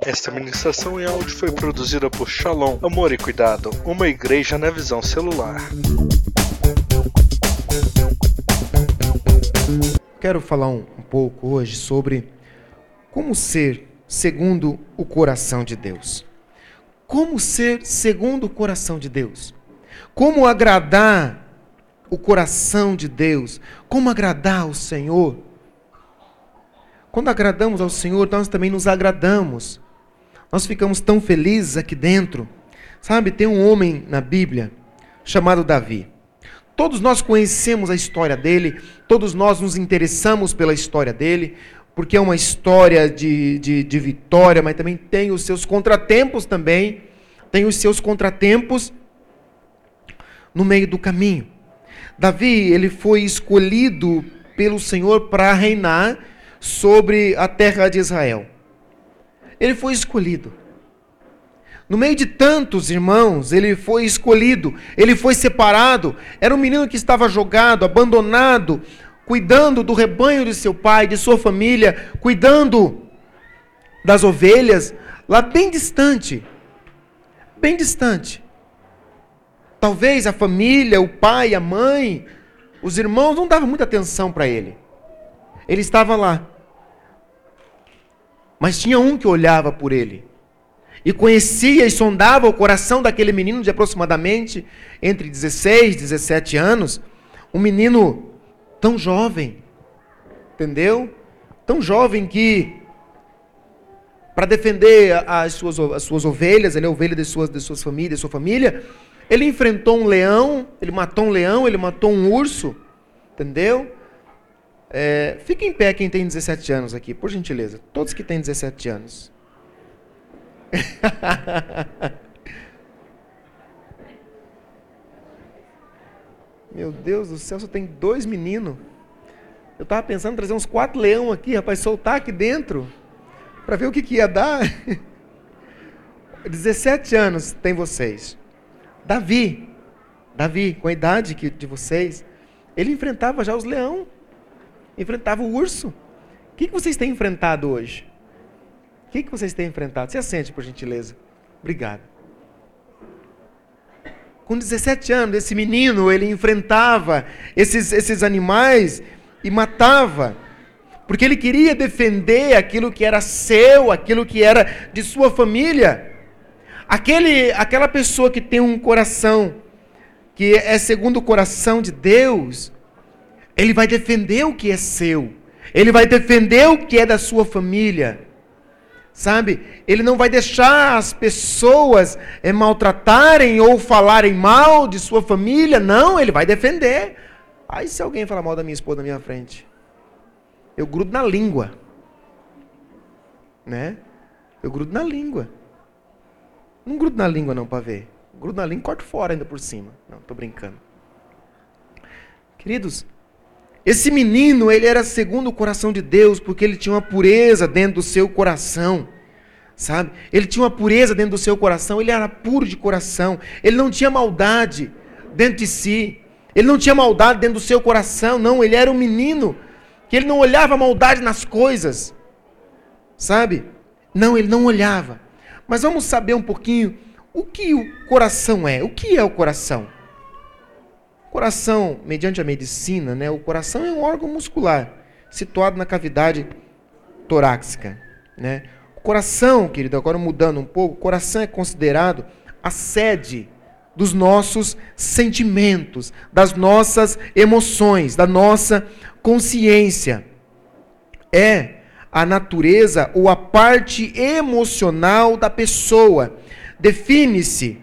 Esta ministração em áudio foi produzida por Shalom, Amor e Cuidado, uma igreja na visão celular. Quero falar um, um pouco hoje sobre como ser segundo o coração de Deus. Como ser segundo o coração de Deus? Como agradar o coração de Deus? Como agradar o Senhor? Quando agradamos ao Senhor, nós também nos agradamos. Nós ficamos tão felizes aqui dentro. Sabe, tem um homem na Bíblia chamado Davi. Todos nós conhecemos a história dele, todos nós nos interessamos pela história dele, porque é uma história de, de, de vitória, mas também tem os seus contratempos também, tem os seus contratempos no meio do caminho. Davi, ele foi escolhido pelo Senhor para reinar sobre a terra de Israel. Ele foi escolhido. No meio de tantos irmãos, ele foi escolhido, ele foi separado. Era um menino que estava jogado, abandonado, cuidando do rebanho de seu pai, de sua família, cuidando das ovelhas, lá bem distante. Bem distante. Talvez a família, o pai, a mãe, os irmãos não davam muita atenção para ele. Ele estava lá. Mas tinha um que olhava por ele. E conhecia e sondava o coração daquele menino de aproximadamente entre 16 e 17 anos. Um menino tão jovem. Entendeu? Tão jovem que para defender as suas, as suas ovelhas, ele é ovelha de suas, de suas famílias, de sua família, ele enfrentou um leão, ele matou um leão, ele matou um urso, entendeu? É, fique em pé quem tem 17 anos aqui, por gentileza. Todos que têm 17 anos. Meu Deus do céu, só tem dois meninos. Eu estava pensando em trazer uns quatro leão aqui, rapaz, soltar aqui dentro, para ver o que, que ia dar. 17 anos tem vocês. Davi, Davi, com a idade de vocês, ele enfrentava já os leão enfrentava o urso. O que, que vocês têm enfrentado hoje? O que, que vocês têm enfrentado? Se assente, por gentileza. Obrigado. Com 17 anos, esse menino, ele enfrentava esses, esses animais e matava. Porque ele queria defender aquilo que era seu, aquilo que era de sua família. Aquele, aquela pessoa que tem um coração que é segundo o coração de Deus, ele vai defender o que é seu. Ele vai defender o que é da sua família. Sabe? Ele não vai deixar as pessoas é, maltratarem ou falarem mal de sua família. Não, ele vai defender. Aí se alguém falar mal da minha esposa na minha frente, eu grudo na língua. Né? Eu grudo na língua. Não grudo na língua não para ver. Grudo na língua e corto fora ainda por cima. Não, estou brincando. Queridos, esse menino, ele era segundo o coração de Deus, porque ele tinha uma pureza dentro do seu coração. Sabe? Ele tinha uma pureza dentro do seu coração, ele era puro de coração. Ele não tinha maldade dentro de si. Ele não tinha maldade dentro do seu coração, não, ele era um menino que ele não olhava maldade nas coisas. Sabe? Não, ele não olhava. Mas vamos saber um pouquinho o que o coração é. O que é o coração? Coração, mediante a medicina, né, o coração é um órgão muscular situado na cavidade torácica. Né? O coração, querido, agora mudando um pouco, o coração é considerado a sede dos nossos sentimentos, das nossas emoções, da nossa consciência. É a natureza ou a parte emocional da pessoa. Define-se,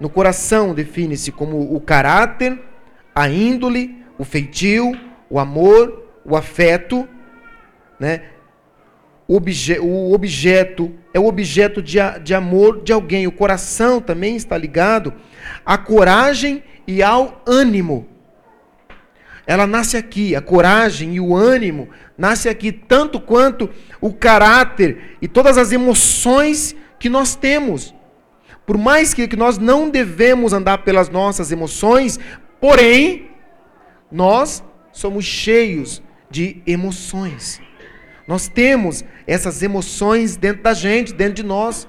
no coração, define-se como o caráter, a índole, o feitio, o amor, o afeto, né? O, obje, o objeto é o objeto de, de amor de alguém. O coração também está ligado à coragem e ao ânimo. Ela nasce aqui, a coragem e o ânimo nasce aqui, tanto quanto o caráter e todas as emoções que nós temos. Por mais que, que nós não devemos andar pelas nossas emoções, Porém, nós somos cheios de emoções. Nós temos essas emoções dentro da gente, dentro de nós.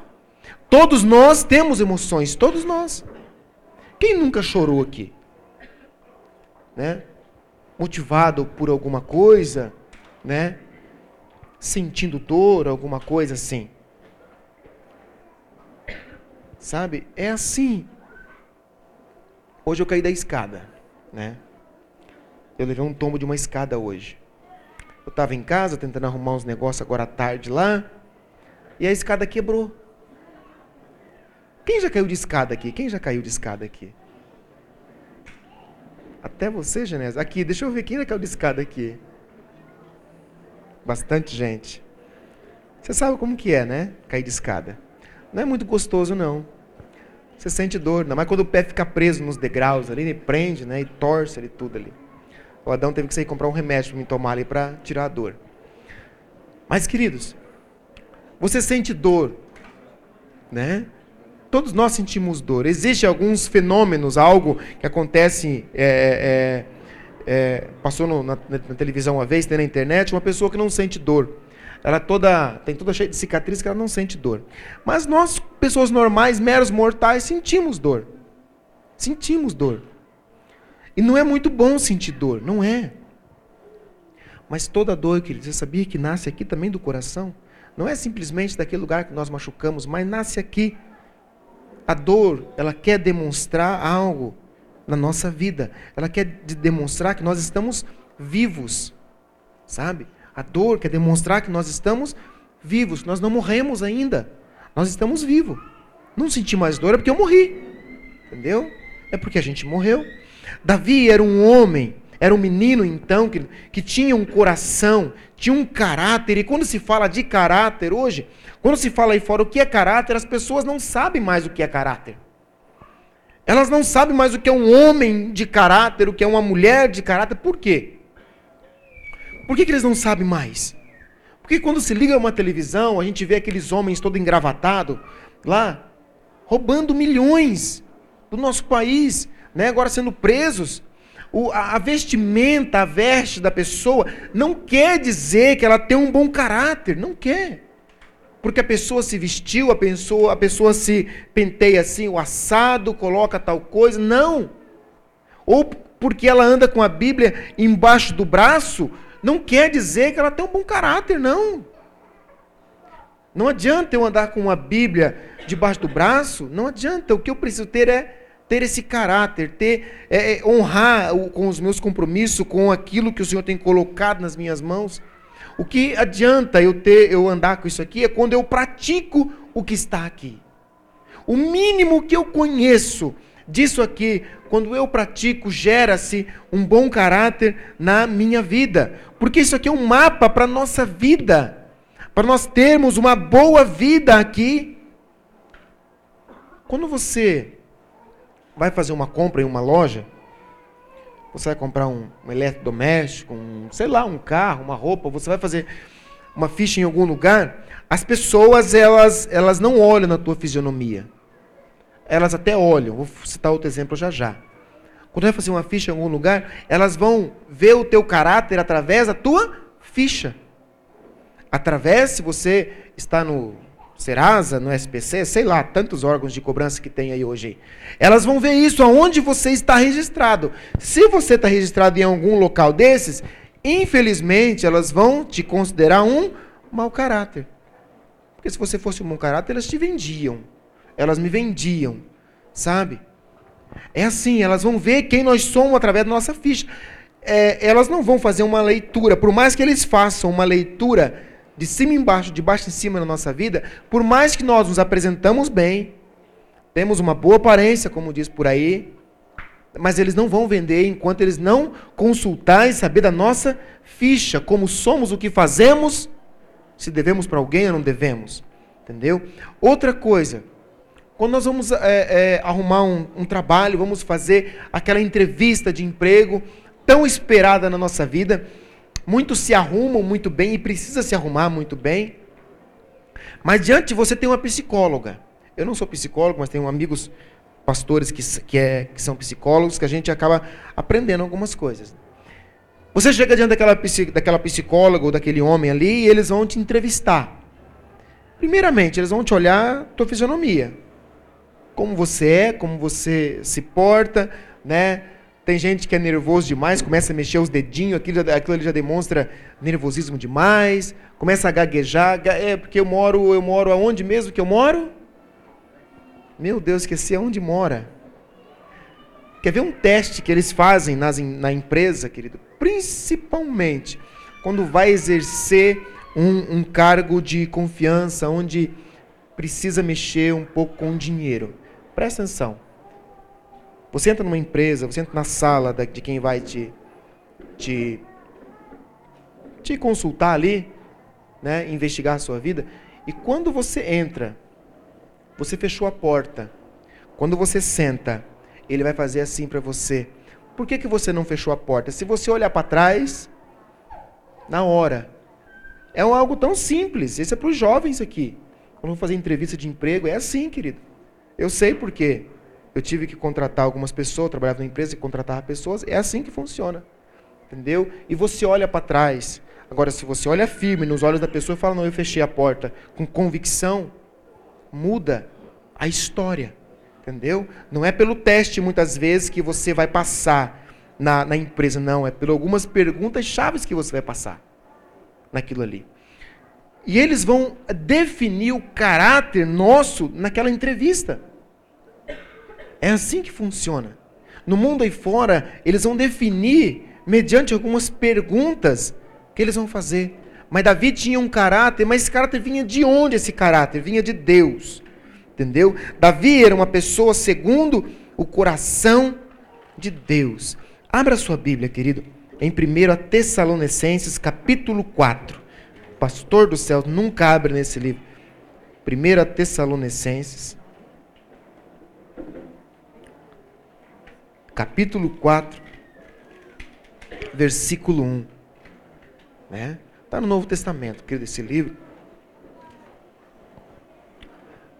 Todos nós temos emoções, todos nós. Quem nunca chorou aqui? Né? Motivado por alguma coisa, né? Sentindo dor, alguma coisa assim. Sabe? É assim. Hoje eu caí da escada, né? Eu levei um tombo de uma escada hoje. Eu estava em casa tentando arrumar uns negócios agora à tarde lá, e a escada quebrou. Quem já caiu de escada aqui? Quem já caiu de escada aqui? Até você, Genésio. Aqui, deixa eu ver quem já caiu de escada aqui. Bastante gente. Você sabe como que é, né? Cair de escada. Não é muito gostoso, não. Você sente dor, não. Mas quando o pé fica preso nos degraus ali, ele prende, né? E torce ali tudo ali. O Adão teve que sair comprar um remédio para me tomar ali para tirar a dor. Mas, queridos, você sente dor, né? Todos nós sentimos dor. Existem alguns fenômenos, algo que acontece. É, é, é, passou no, na, na, televisão uma vez, tem na internet, uma pessoa que não sente dor. Ela toda tem toda cheia de cicatriz que ela não sente dor. Mas nós, pessoas normais, meros mortais, sentimos dor. Sentimos dor. E não é muito bom sentir dor, não é. Mas toda dor, queridos, você sabia que nasce aqui também do coração? Não é simplesmente daquele lugar que nós machucamos, mas nasce aqui a dor, ela quer demonstrar algo na nossa vida. Ela quer demonstrar que nós estamos vivos. Sabe? A dor quer demonstrar que nós estamos vivos. Nós não morremos ainda. Nós estamos vivos. Não senti mais dor é porque eu morri. Entendeu? É porque a gente morreu. Davi era um homem, era um menino então que, que tinha um coração, tinha um caráter. E quando se fala de caráter hoje, quando se fala aí fora o que é caráter, as pessoas não sabem mais o que é caráter. Elas não sabem mais o que é um homem de caráter, o que é uma mulher de caráter. Por quê? Por que, que eles não sabem mais? Porque quando se liga uma televisão, a gente vê aqueles homens todo engravatado lá, roubando milhões do nosso país, né? agora sendo presos. O, a, a vestimenta, a veste da pessoa, não quer dizer que ela tem um bom caráter, não quer porque a pessoa se vestiu, a pessoa, a pessoa se penteia assim, o assado, coloca tal coisa. Não. Ou porque ela anda com a Bíblia embaixo do braço, não quer dizer que ela tem um bom caráter, não. Não adianta eu andar com uma Bíblia debaixo do braço, não adianta. O que eu preciso ter é ter esse caráter, ter é, é honrar com os meus compromissos, com aquilo que o Senhor tem colocado nas minhas mãos. O que adianta eu ter, eu andar com isso aqui é quando eu pratico o que está aqui. O mínimo que eu conheço disso aqui, quando eu pratico, gera-se um bom caráter na minha vida. Porque isso aqui é um mapa para a nossa vida. Para nós termos uma boa vida aqui. Quando você vai fazer uma compra em uma loja, você vai comprar um, um eletrodoméstico, um, sei lá, um carro, uma roupa, você vai fazer uma ficha em algum lugar, as pessoas elas, elas não olham na tua fisionomia. Elas até olham, vou citar outro exemplo já já. Quando vai fazer uma ficha em algum lugar, elas vão ver o teu caráter através da tua ficha. Através, se você está no Serasa, no SPC, sei lá, tantos órgãos de cobrança que tem aí hoje. Elas vão ver isso aonde você está registrado. Se você está registrado em algum local desses, infelizmente elas vão te considerar um mau caráter. Porque se você fosse um mau caráter, elas te vendiam. Elas me vendiam, sabe? É assim, elas vão ver quem nós somos através da nossa ficha. É, elas não vão fazer uma leitura, por mais que eles façam uma leitura de cima embaixo, de baixo em cima na nossa vida, por mais que nós nos apresentamos bem, temos uma boa aparência, como diz por aí, mas eles não vão vender enquanto eles não consultar e saber da nossa ficha, como somos, o que fazemos, se devemos para alguém ou não devemos. Entendeu? Outra coisa, quando nós vamos é, é, arrumar um, um trabalho, vamos fazer aquela entrevista de emprego tão esperada na nossa vida, Muitos se arrumam muito bem e precisa se arrumar muito bem. Mas diante você tem uma psicóloga. Eu não sou psicólogo, mas tenho amigos pastores que, que, é, que são psicólogos que a gente acaba aprendendo algumas coisas. Você chega diante daquela, daquela psicóloga ou daquele homem ali e eles vão te entrevistar. Primeiramente, eles vão te olhar tua fisionomia. Como você é, como você se porta, né? Tem gente que é nervoso demais, começa a mexer os dedinhos, aquilo, aquilo ali já demonstra nervosismo demais, começa a gaguejar. É porque eu moro, eu moro aonde mesmo que eu moro? Meu Deus, esqueci aonde mora. Quer ver um teste que eles fazem nas, na empresa, querido? Principalmente quando vai exercer um, um cargo de confiança, onde precisa mexer um pouco com dinheiro. Presta atenção. Você entra numa empresa, você entra na sala de quem vai te, te, te consultar ali, né, investigar a sua vida, e quando você entra, você fechou a porta. Quando você senta, ele vai fazer assim para você. Por que, que você não fechou a porta? Se você olhar para trás, na hora. É algo tão simples. Isso é para os jovens aqui. Quando vou fazer entrevista de emprego, é assim, querido. Eu sei por quê. Eu tive que contratar algumas pessoas, trabalhava numa empresa e contratava pessoas. É assim que funciona. Entendeu? E você olha para trás. Agora, se você olha firme nos olhos da pessoa e fala, não, eu fechei a porta, com convicção, muda a história. Entendeu? Não é pelo teste, muitas vezes, que você vai passar na, na empresa, não. É por algumas perguntas chaves que você vai passar naquilo ali. E eles vão definir o caráter nosso naquela entrevista. É assim que funciona. No mundo aí fora, eles vão definir mediante algumas perguntas que eles vão fazer. Mas Davi tinha um caráter, mas esse caráter vinha de onde esse caráter? Vinha de Deus. Entendeu? Davi era uma pessoa segundo o coração de Deus. Abra sua Bíblia, querido, em 1 Tessalonicenses, capítulo 4. Pastor do céu nunca abre nesse livro. 1 Tessalonicenses, capítulo 4, versículo 1. Né? Está no Novo Testamento, querido, esse livro.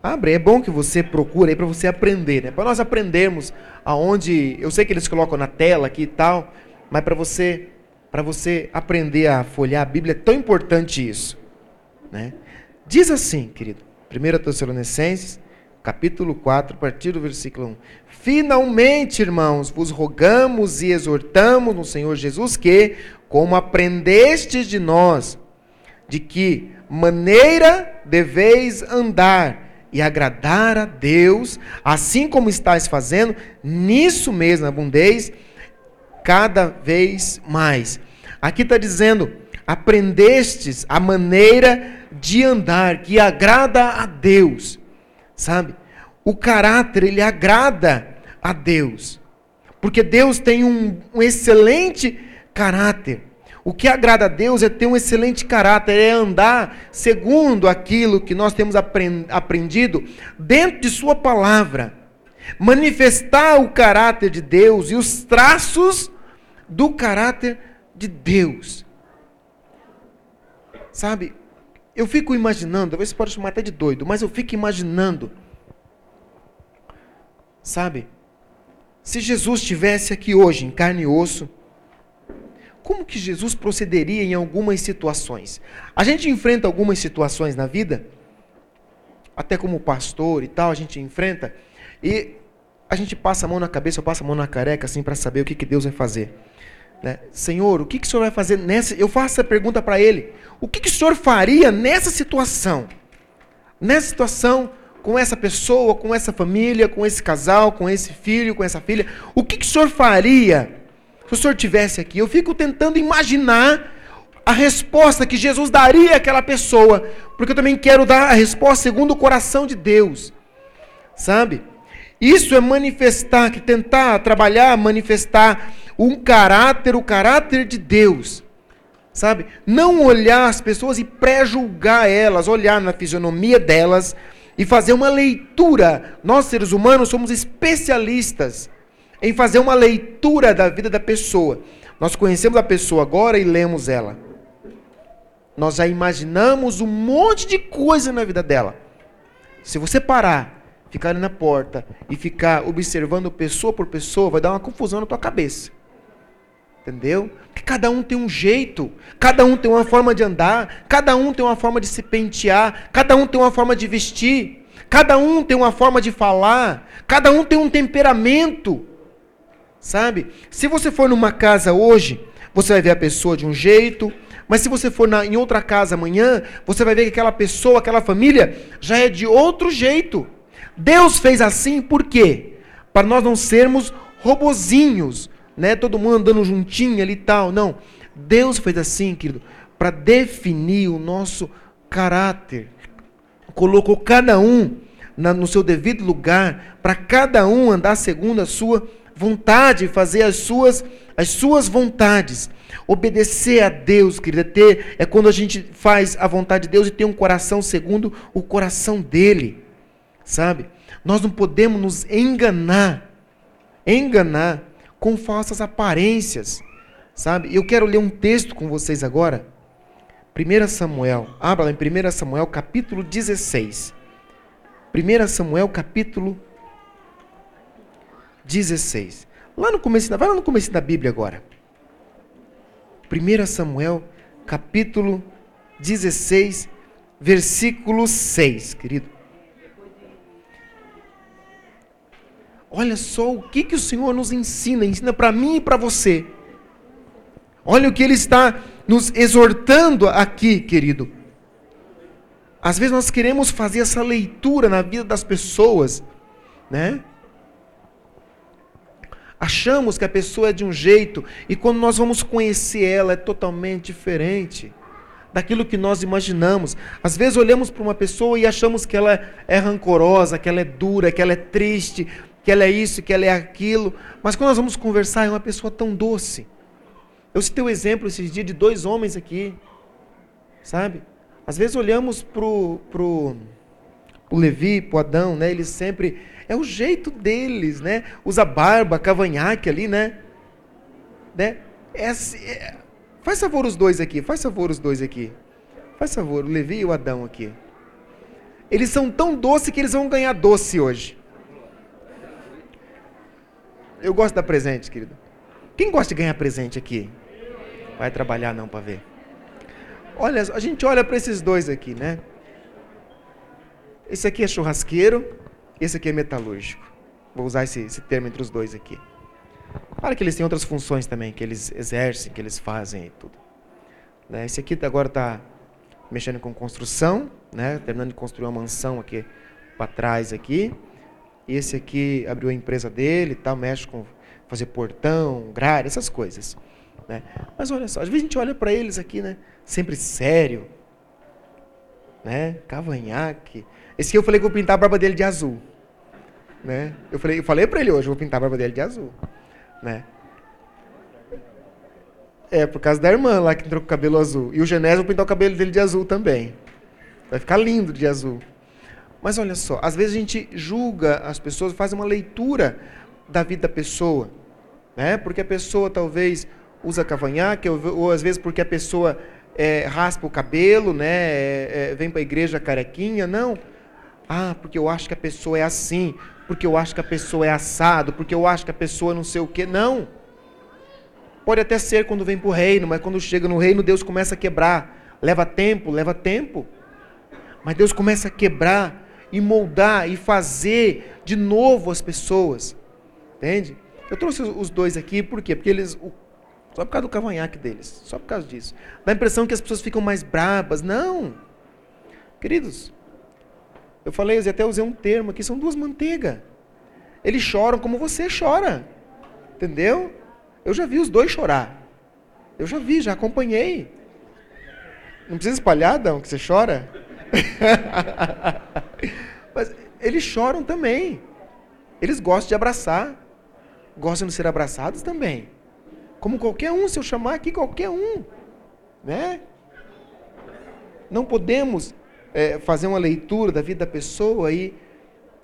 Abre, é bom que você procure aí para você aprender, né? Para nós aprendermos aonde, eu sei que eles colocam na tela aqui e tal, mas para você, para você aprender a folhear a Bíblia é tão importante isso, né? Diz assim, querido, 1 Tessalonicenses, capítulo 4, a partir do versículo 1. Finalmente, irmãos, vos rogamos e exortamos no Senhor Jesus que, como aprendestes de nós, de que maneira deveis andar e agradar a Deus, assim como estáis fazendo, nisso mesmo abundeis cada vez mais. Aqui está dizendo: aprendestes a maneira de andar que agrada a Deus, sabe? O caráter, ele agrada a Deus, porque Deus tem um, um excelente caráter. O que agrada a Deus é ter um excelente caráter, é andar segundo aquilo que nós temos aprendido dentro de Sua palavra. Manifestar o caráter de Deus e os traços do caráter de Deus. Sabe, eu fico imaginando, talvez você pode chamar até de doido, mas eu fico imaginando. Sabe, se Jesus estivesse aqui hoje, em carne e osso, como que Jesus procederia em algumas situações? A gente enfrenta algumas situações na vida, até como pastor e tal, a gente enfrenta, e a gente passa a mão na cabeça, ou passa a mão na careca, assim, para saber o que, que Deus vai fazer. Né? Senhor, o que, que o Senhor vai fazer nessa. Eu faço essa pergunta para ele: o que, que o Senhor faria nessa situação? Nessa situação, com essa pessoa, com essa família, com esse casal, com esse filho, com essa filha, o que, que o Senhor faria se o senhor tivesse aqui, eu fico tentando imaginar a resposta que Jesus daria àquela pessoa, porque eu também quero dar a resposta segundo o coração de Deus. Sabe? Isso é manifestar, que tentar trabalhar, manifestar um caráter, o caráter de Deus. Sabe? Não olhar as pessoas e pré-julgar elas, olhar na fisionomia delas e fazer uma leitura. Nós seres humanos somos especialistas em fazer uma leitura da vida da pessoa. Nós conhecemos a pessoa agora e lemos ela. Nós já imaginamos um monte de coisa na vida dela. Se você parar, ficar ali na porta e ficar observando pessoa por pessoa, vai dar uma confusão na tua cabeça. Entendeu? Porque cada um tem um jeito, cada um tem uma forma de andar, cada um tem uma forma de se pentear, cada um tem uma forma de vestir, cada um tem uma forma de falar, cada um tem um temperamento. Sabe? Se você for numa casa hoje, você vai ver a pessoa de um jeito, mas se você for na, em outra casa amanhã, você vai ver que aquela pessoa, aquela família, já é de outro jeito. Deus fez assim por quê? Para nós não sermos robozinhos, né? Todo mundo andando juntinho ali e tal. Não. Deus fez assim, querido, para definir o nosso caráter. Colocou cada um na, no seu devido lugar, para cada um andar segundo a sua vontade, fazer as suas, as suas vontades. Obedecer a Deus, querido, é, ter, é quando a gente faz a vontade de Deus e tem um coração segundo o coração dele. Sabe? Nós não podemos nos enganar. Enganar com falsas aparências. Sabe? Eu quero ler um texto com vocês agora. 1 Samuel, abra lá em 1 Samuel capítulo 16. 1 Samuel capítulo 16. Lá no começo, vai lá no começo da Bíblia agora. 1 Samuel capítulo 16, versículo 6, querido. Olha só o que, que o Senhor nos ensina, ensina para mim e para você. Olha o que Ele está nos exortando aqui, querido. Às vezes nós queremos fazer essa leitura na vida das pessoas, né? Achamos que a pessoa é de um jeito e quando nós vamos conhecer ela é totalmente diferente daquilo que nós imaginamos. Às vezes olhamos para uma pessoa e achamos que ela é rancorosa, que ela é dura, que ela é triste, que ela é isso, que ela é aquilo. Mas quando nós vamos conversar, é uma pessoa tão doce. Eu citei o exemplo esses dias de dois homens aqui, sabe? Às vezes olhamos para o pro, pro Levi, para o Adão, né? Eles sempre. É o jeito deles, né? Usa barba, cavanhaque ali, né? né? É, assim, é... Faz favor os dois aqui, faz favor os dois aqui. Faz favor, o Levi e o Adão aqui. Eles são tão doces que eles vão ganhar doce hoje. Eu gosto de dar presente, querido. Quem gosta de ganhar presente aqui? Vai trabalhar não para ver. Olha, a gente olha para esses dois aqui, né? Esse aqui é churrasqueiro, esse aqui é metalúrgico. Vou usar esse, esse termo entre os dois aqui. Claro que eles têm outras funções também, que eles exercem, que eles fazem e tudo. Né? Esse aqui agora está mexendo com construção, né? terminando de construir uma mansão aqui para trás aqui. Esse aqui abriu a empresa dele, tal, mexe com fazer portão, grade, essas coisas. Né? Mas olha só, às vezes a gente olha para eles aqui, né? Sempre sério, né? Cavanhaque. Esse aqui eu falei que eu vou pintar a barba dele de azul, né? Eu falei, eu falei para ele hoje, vou pintar a barba dele de azul, né? É, por causa da irmã lá que entrou com o cabelo azul. E o Genésio vou pintar o cabelo dele de azul também. Vai ficar lindo de azul. Mas olha só, às vezes a gente julga as pessoas, faz uma leitura da vida da pessoa, né? Porque a pessoa talvez usa cavanhaque, ou, ou às vezes porque a pessoa é, raspa o cabelo, né? É, é, vem para a igreja carequinha, não. Ah, porque eu acho que a pessoa é assim, porque eu acho que a pessoa é assado, porque eu acho que a pessoa não sei o quê. Não. Pode até ser quando vem para o reino, mas quando chega no reino, Deus começa a quebrar. Leva tempo, leva tempo. Mas Deus começa a quebrar e moldar e fazer de novo as pessoas. Entende? Eu trouxe os dois aqui, por quê? Porque eles. Só por causa do cavanhaque deles. Só por causa disso. Dá a impressão que as pessoas ficam mais brabas. Não. Queridos, eu falei, eu até usei um termo aqui, são duas manteigas. Eles choram como você chora. Entendeu? Eu já vi os dois chorar. Eu já vi, já acompanhei. Não precisa espalhar, Adão, que você chora? Mas eles choram também. Eles gostam de abraçar. Gostam de ser abraçados também. Como qualquer um, se eu chamar aqui qualquer um. Né? Não podemos é, fazer uma leitura da vida da pessoa e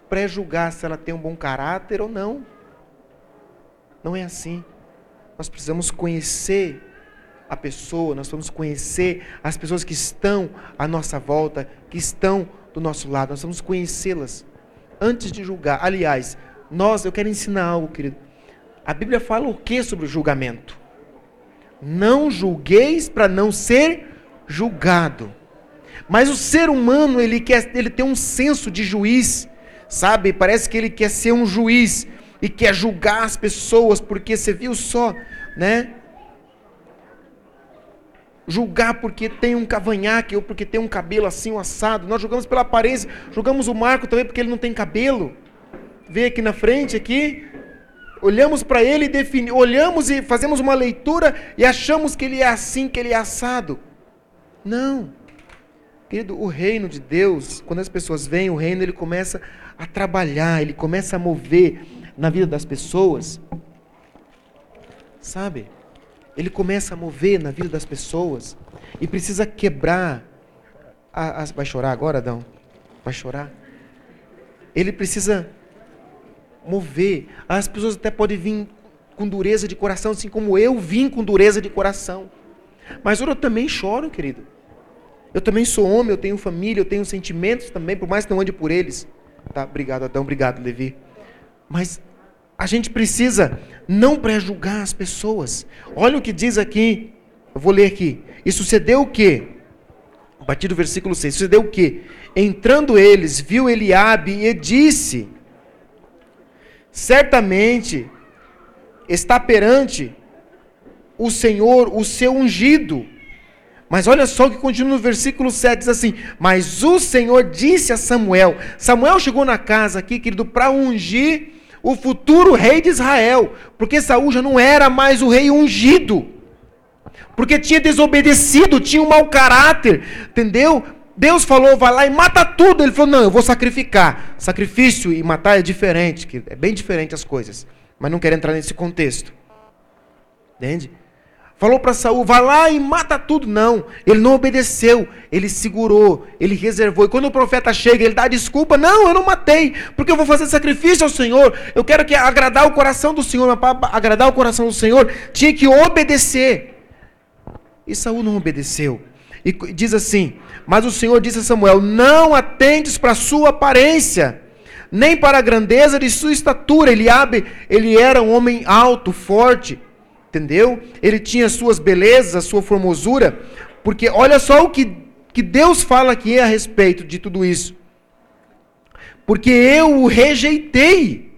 pré-julgar se ela tem um bom caráter ou não. Não é assim. Nós precisamos conhecer a pessoa, nós vamos conhecer as pessoas que estão à nossa volta, que estão do nosso lado, nós vamos conhecê-las antes de julgar. Aliás, nós, eu quero ensinar algo, querido. A Bíblia fala o que sobre o julgamento? Não julgueis para não ser julgado. Mas o ser humano, ele quer, ele tem um senso de juiz, sabe? Parece que ele quer ser um juiz e quer julgar as pessoas, porque você viu só, né? Julgar porque tem um cavanhaque ou porque tem um cabelo assim, um assado. Nós julgamos pela aparência, julgamos o Marco também porque ele não tem cabelo. Vê aqui na frente aqui, olhamos para ele e defini, olhamos e fazemos uma leitura e achamos que ele é assim, que ele é assado. Não. Querido, o reino de Deus, quando as pessoas vêm, o reino ele começa a trabalhar, ele começa a mover na vida das pessoas. Sabe? Ele começa a mover na vida das pessoas e precisa quebrar. A, a, vai chorar agora, Adão? Vai chorar? Ele precisa mover. As pessoas até podem vir com dureza de coração, assim como eu vim com dureza de coração. Mas eu também choro, querido. Eu também sou homem, eu tenho família, eu tenho sentimentos também, por mais que não ande por eles. Tá, obrigado, Adão, obrigado, Levi. Mas a gente precisa não pré-julgar as pessoas. Olha o que diz aqui, eu vou ler aqui. E sucedeu o quê? A partir do versículo 6, sucedeu o quê? Entrando eles, viu Eliabe e disse: Certamente está perante o Senhor o seu ungido mas olha só o que continua no versículo 7, diz assim: Mas o Senhor disse a Samuel: Samuel chegou na casa aqui, querido, para ungir o futuro rei de Israel, porque Saul já não era mais o rei ungido, porque tinha desobedecido, tinha um mau caráter, entendeu? Deus falou, vai lá e mata tudo. Ele falou, não, eu vou sacrificar. Sacrifício e matar é diferente, é bem diferente as coisas. Mas não quero entrar nesse contexto. Entende? Falou para Saul, vai lá e mata tudo. Não, ele não obedeceu, ele segurou, ele reservou. E quando o profeta chega, ele dá desculpa. Não, eu não matei, porque eu vou fazer sacrifício ao Senhor. Eu quero que agradar o coração do Senhor. Mas para agradar o coração do Senhor, tinha que obedecer. E Saul não obedeceu. E diz assim: Mas o Senhor disse a Samuel: Não atentes para a sua aparência, nem para a grandeza de sua estatura. Eliabe, ele era um homem alto, forte Entendeu? Ele tinha suas belezas, sua formosura, porque olha só o que, que Deus fala aqui a respeito de tudo isso. Porque eu o rejeitei.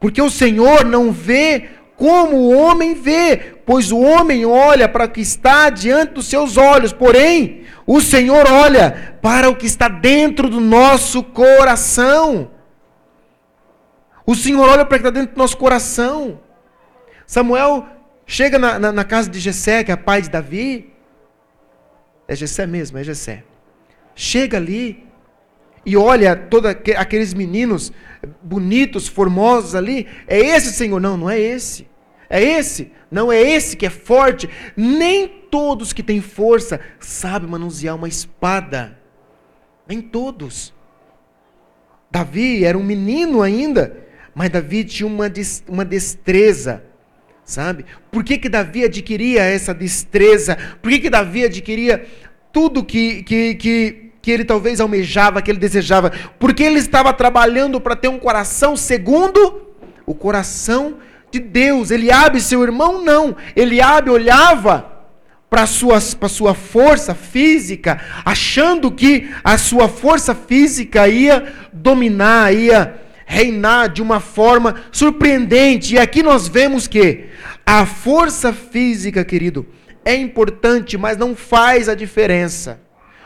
Porque o Senhor não vê como o homem vê, pois o homem olha para o que está diante dos seus olhos, porém, o Senhor olha para o que está dentro do nosso coração. O Senhor olha para o que está dentro do nosso coração. Samuel Chega na, na, na, casa de Jessé, que é pai de Davi. É Jessé mesmo, é Jessé. Chega ali e olha todos aqueles meninos bonitos, formosos ali. É esse, Senhor? Não, não é esse. É esse? Não é esse que é forte. Nem todos que têm força sabem manusear uma espada. Nem todos. Davi era um menino ainda, mas Davi tinha uma, uma destreza sabe? Por que, que Davi adquiria essa destreza? Por que, que Davi adquiria tudo que, que, que, que ele talvez almejava, que ele desejava? Porque ele estava trabalhando para ter um coração segundo o coração de Deus. Eliabe, seu irmão, não. Eliabe olhava para a sua força física, achando que a sua força física ia dominar, ia reinar de uma forma surpreendente. E aqui nós vemos que a força física, querido, é importante, mas não faz a diferença.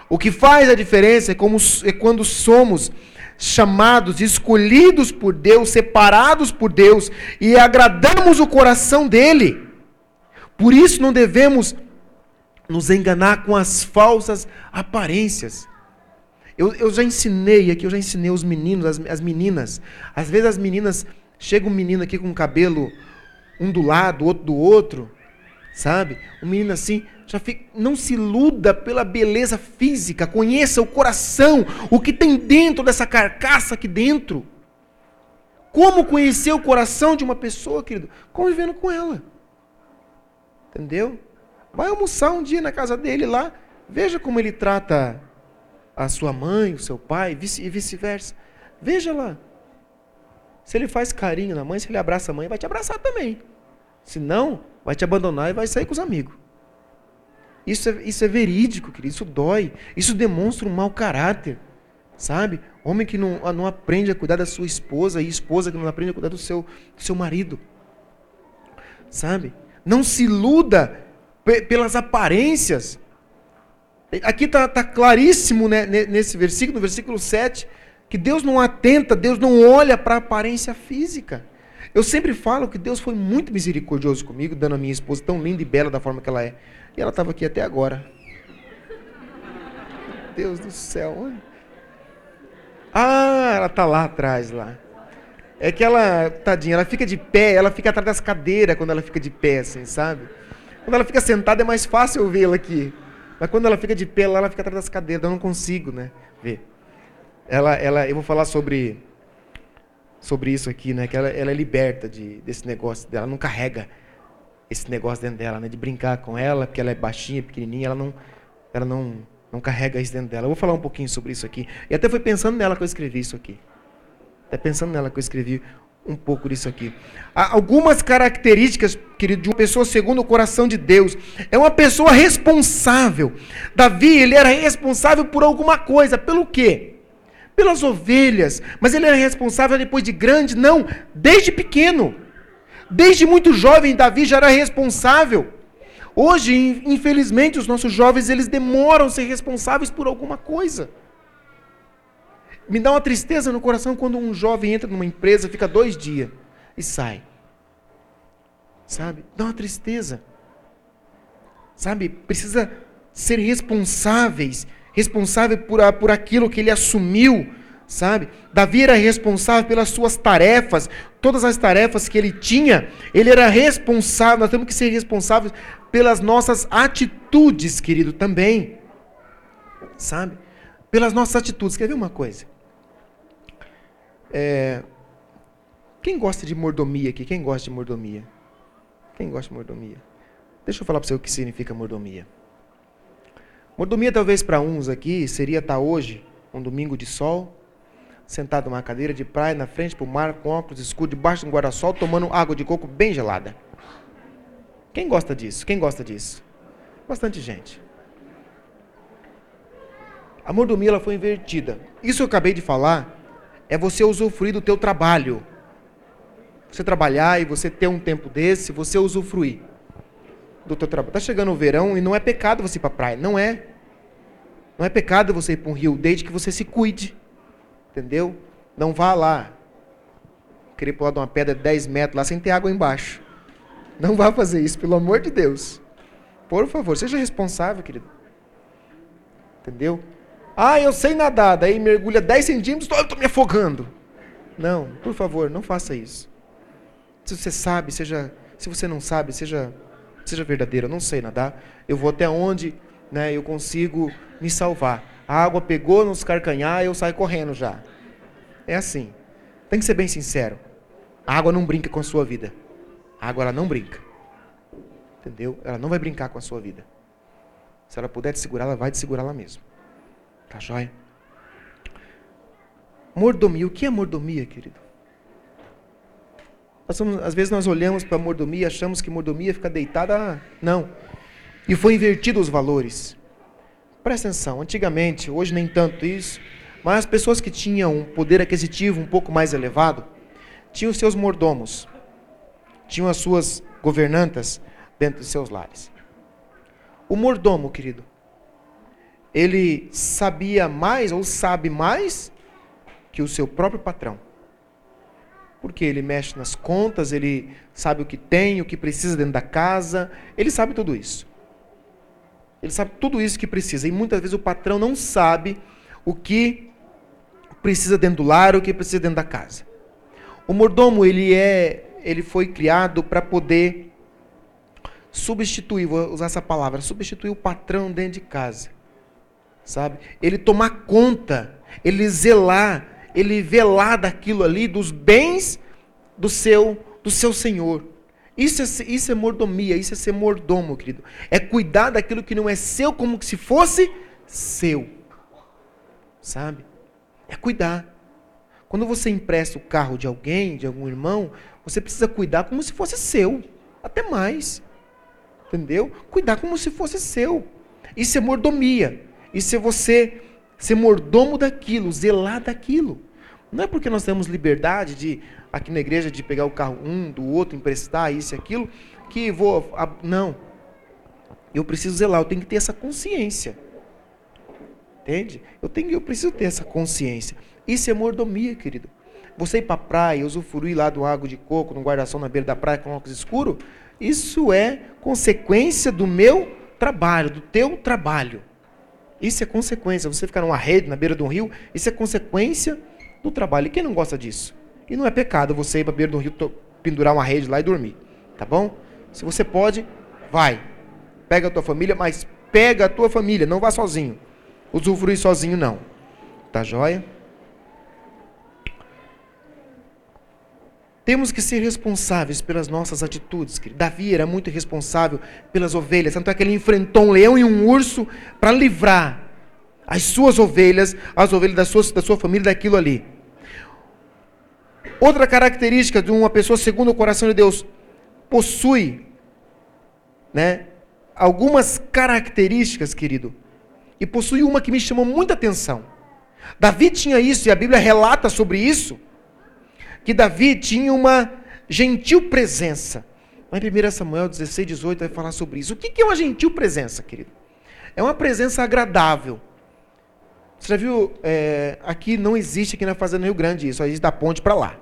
O que faz a diferença é, como, é quando somos chamados, escolhidos por Deus, separados por Deus e agradamos o coração dele. Por isso não devemos nos enganar com as falsas aparências. Eu, eu já ensinei aqui, eu já ensinei os meninos, as, as meninas. Às vezes as meninas, chega um menino aqui com cabelo um do lado, outro do outro, sabe? Um menino assim, já fica, não se iluda pela beleza física, conheça o coração, o que tem dentro dessa carcaça aqui dentro. Como conhecer o coração de uma pessoa, querido? Convivendo com ela. Entendeu? Vai almoçar um dia na casa dele lá, veja como ele trata a sua mãe, o seu pai, e vice-versa. Veja lá. Se ele faz carinho na mãe, se ele abraça a mãe, vai te abraçar também. Senão, vai te abandonar e vai sair com os amigos. Isso é, isso é verídico, querido. Isso dói. Isso demonstra um mau caráter. Sabe? Homem que não, não aprende a cuidar da sua esposa e esposa que não aprende a cuidar do seu, do seu marido. Sabe? Não se iluda pelas aparências. Aqui está tá claríssimo né, nesse versículo, no versículo 7, que Deus não atenta, Deus não olha para a aparência física. Eu sempre falo que Deus foi muito misericordioso comigo, dando a minha esposa tão linda e bela da forma que ela é. E ela estava aqui até agora. Deus do céu. Ah, ela está lá atrás lá. É que ela, tadinha, ela fica de pé, ela fica atrás das cadeiras quando ela fica de pé, assim, sabe? Quando ela fica sentada é mais fácil eu vê-la aqui. Mas quando ela fica de pé lá, ela fica atrás das cadeiras, eu não consigo, né, ver. Ela, ela, eu vou falar sobre sobre isso aqui, né, que ela, ela é liberta de, desse negócio dela, não carrega esse negócio dentro dela, né, de brincar com ela, porque ela é baixinha, pequenininha, ela não ela não não carrega isso dentro dela. Eu vou falar um pouquinho sobre isso aqui. E até foi pensando nela que eu escrevi isso aqui. Até pensando nela que eu escrevi um pouco disso aqui. Há algumas características, querido, de uma pessoa segundo o coração de Deus. É uma pessoa responsável. Davi, ele era responsável por alguma coisa. Pelo quê? Pelas ovelhas. Mas ele era responsável depois de grande? Não, desde pequeno. Desde muito jovem, Davi já era responsável. Hoje, infelizmente, os nossos jovens, eles demoram a ser responsáveis por alguma coisa. Me dá uma tristeza no coração quando um jovem entra numa empresa, fica dois dias e sai. Sabe? Dá uma tristeza. Sabe? Precisa ser responsáveis, responsável por, por aquilo que ele assumiu, sabe? Davi era responsável pelas suas tarefas, todas as tarefas que ele tinha, ele era responsável, nós temos que ser responsáveis pelas nossas atitudes, querido, também. Sabe? Pelas nossas atitudes. Quer ver uma coisa? É, quem gosta de mordomia aqui? Quem gosta de mordomia? Quem gosta de mordomia? Deixa eu falar para você o que significa mordomia. Mordomia, talvez para uns aqui, seria estar hoje, um domingo de sol, sentado numa cadeira de praia, na frente para o mar, com óculos escuros, debaixo de um guarda-sol, tomando água de coco bem gelada. Quem gosta disso? Quem gosta disso? Bastante gente. A mordomia ela foi invertida. Isso eu acabei de falar é você usufruir do teu trabalho. Você trabalhar e você ter um tempo desse, você usufruir do teu trabalho. Está chegando o verão e não é pecado você ir para praia, não é. Não é pecado você ir para um rio, desde que você se cuide. Entendeu? Não vá lá. Querer pular de uma pedra de 10 metros lá sem ter água embaixo. Não vá fazer isso, pelo amor de Deus. Por favor, seja responsável, querido. Entendeu? Ah, eu sei nadar, daí mergulha 10 centímetros, eu estou me afogando. Não, por favor, não faça isso. Se você sabe, seja. Se você não sabe, seja, seja verdadeiro. Eu não sei nadar. Eu vou até onde né, eu consigo me salvar. A água pegou nos carcanhar, eu saio correndo já. É assim. Tem que ser bem sincero. A água não brinca com a sua vida. A água ela não brinca. Entendeu? Ela não vai brincar com a sua vida. Se ela puder te segurar, ela vai te segurar lá mesmo. Tá joia? Mordomia. O que é mordomia, querido? Somos, às vezes nós olhamos para mordomia, achamos que mordomia fica deitada. Não. E foi invertido os valores. Presta atenção, antigamente, hoje nem tanto isso, mas as pessoas que tinham um poder aquisitivo um pouco mais elevado, tinham seus mordomos, tinham as suas governantas dentro de seus lares. O mordomo, querido, ele sabia mais ou sabe mais que o seu próprio patrão. Porque ele mexe nas contas, ele sabe o que tem, o que precisa dentro da casa, ele sabe tudo isso. Ele sabe tudo isso que precisa. E muitas vezes o patrão não sabe o que precisa dentro do lar, o que precisa dentro da casa. O mordomo, ele é, ele foi criado para poder substituir, vou usar essa palavra, substituir o patrão dentro de casa sabe? Ele tomar conta, ele zelar, ele velar daquilo ali, dos bens do seu, do seu Senhor. Isso é, isso é mordomia, isso é ser mordomo, querido. É cuidar daquilo que não é seu como se fosse seu. Sabe? É cuidar. Quando você empresta o carro de alguém, de algum irmão, você precisa cuidar como se fosse seu. Até mais. Entendeu? Cuidar como se fosse seu. Isso é mordomia. Isso é você ser mordomo daquilo, zelar daquilo. Não é porque nós temos liberdade de, aqui na igreja, de pegar o carro um do outro, emprestar isso e aquilo, que vou. Não. Eu preciso zelar, eu tenho que ter essa consciência. Entende? Eu, tenho, eu preciso ter essa consciência. Isso é mordomia, querido. Você ir para a praia, usufruir lá do água de coco, no guarda-sol na beira da praia com óculos escuro, isso é consequência do meu trabalho, do teu trabalho. Isso é consequência. Você ficar numa rede na beira de um rio, isso é consequência do trabalho. E quem não gosta disso? E não é pecado você ir para a beira do rio, pendurar uma rede lá e dormir. Tá bom? Se você pode, vai. Pega a tua família, mas pega a tua família, não vá sozinho. Usufruir sozinho não. Tá joia? Temos que ser responsáveis pelas nossas atitudes. Davi era muito responsável pelas ovelhas, tanto é que ele enfrentou um leão e um urso para livrar as suas ovelhas, as ovelhas da sua, da sua família daquilo ali. Outra característica de uma pessoa segundo o coração de Deus possui, né, algumas características, querido, e possui uma que me chamou muita atenção. Davi tinha isso e a Bíblia relata sobre isso que Davi tinha uma gentil presença. Lá em 1 Samuel 16, 18 vai falar sobre isso. O que é uma gentil presença, querido? É uma presença agradável. Você já viu, é, aqui não existe aqui na Fazenda Rio Grande isso, só existe da ponte para lá.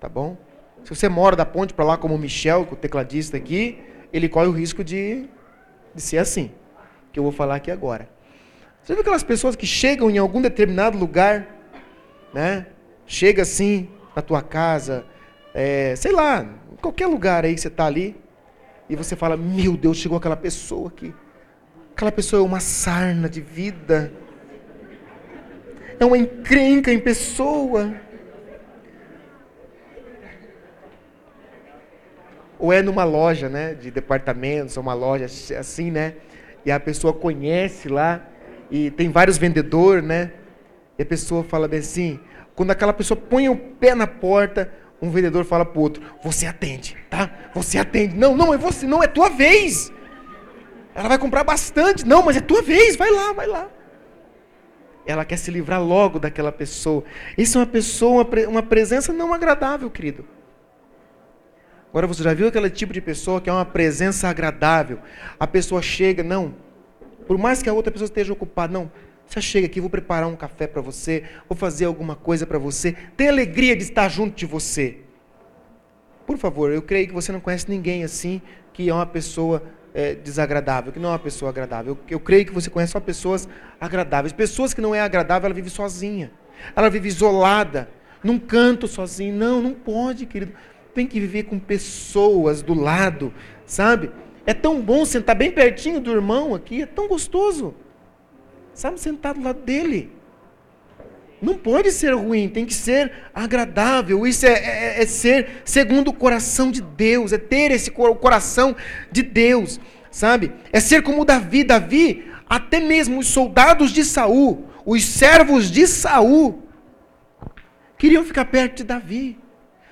Tá bom? Se você mora da ponte para lá, como o Michel, o tecladista aqui, ele corre o risco de, de ser assim, que eu vou falar aqui agora. Você viu aquelas pessoas que chegam em algum determinado lugar, né? Chega assim, na tua casa, é, sei lá, em qualquer lugar aí que você está ali, e você fala: Meu Deus, chegou aquela pessoa aqui. Aquela pessoa é uma sarna de vida, é uma encrenca em pessoa. Ou é numa loja, né, de departamentos, uma loja assim, né, e a pessoa conhece lá, e tem vários vendedores, né, e a pessoa fala bem assim: quando aquela pessoa põe o pé na porta, um vendedor fala para o outro: Você atende, tá? Você atende. Não, não, é você, não, é tua vez. Ela vai comprar bastante. Não, mas é tua vez, vai lá, vai lá. Ela quer se livrar logo daquela pessoa. Isso é uma pessoa, uma presença não agradável, querido. Agora você já viu aquele tipo de pessoa que é uma presença agradável? A pessoa chega, não. Por mais que a outra pessoa esteja ocupada, não. Você chega aqui, vou preparar um café para você, vou fazer alguma coisa para você. Tem alegria de estar junto de você. Por favor, eu creio que você não conhece ninguém assim que é uma pessoa é, desagradável, que não é uma pessoa agradável. Eu, eu creio que você conhece só pessoas agradáveis. Pessoas que não é agradável, ela vive sozinha. Ela vive isolada, num canto sozinha. Não, não pode, querido. Tem que viver com pessoas do lado, sabe? É tão bom sentar bem pertinho do irmão aqui, é tão gostoso. Sabe, sentado do lado dele. Não pode ser ruim, tem que ser agradável. Isso é, é, é, ser segundo o coração de Deus, é ter esse coração de Deus, sabe? É ser como Davi. Davi, até mesmo os soldados de Saul, os servos de Saul, queriam ficar perto de Davi.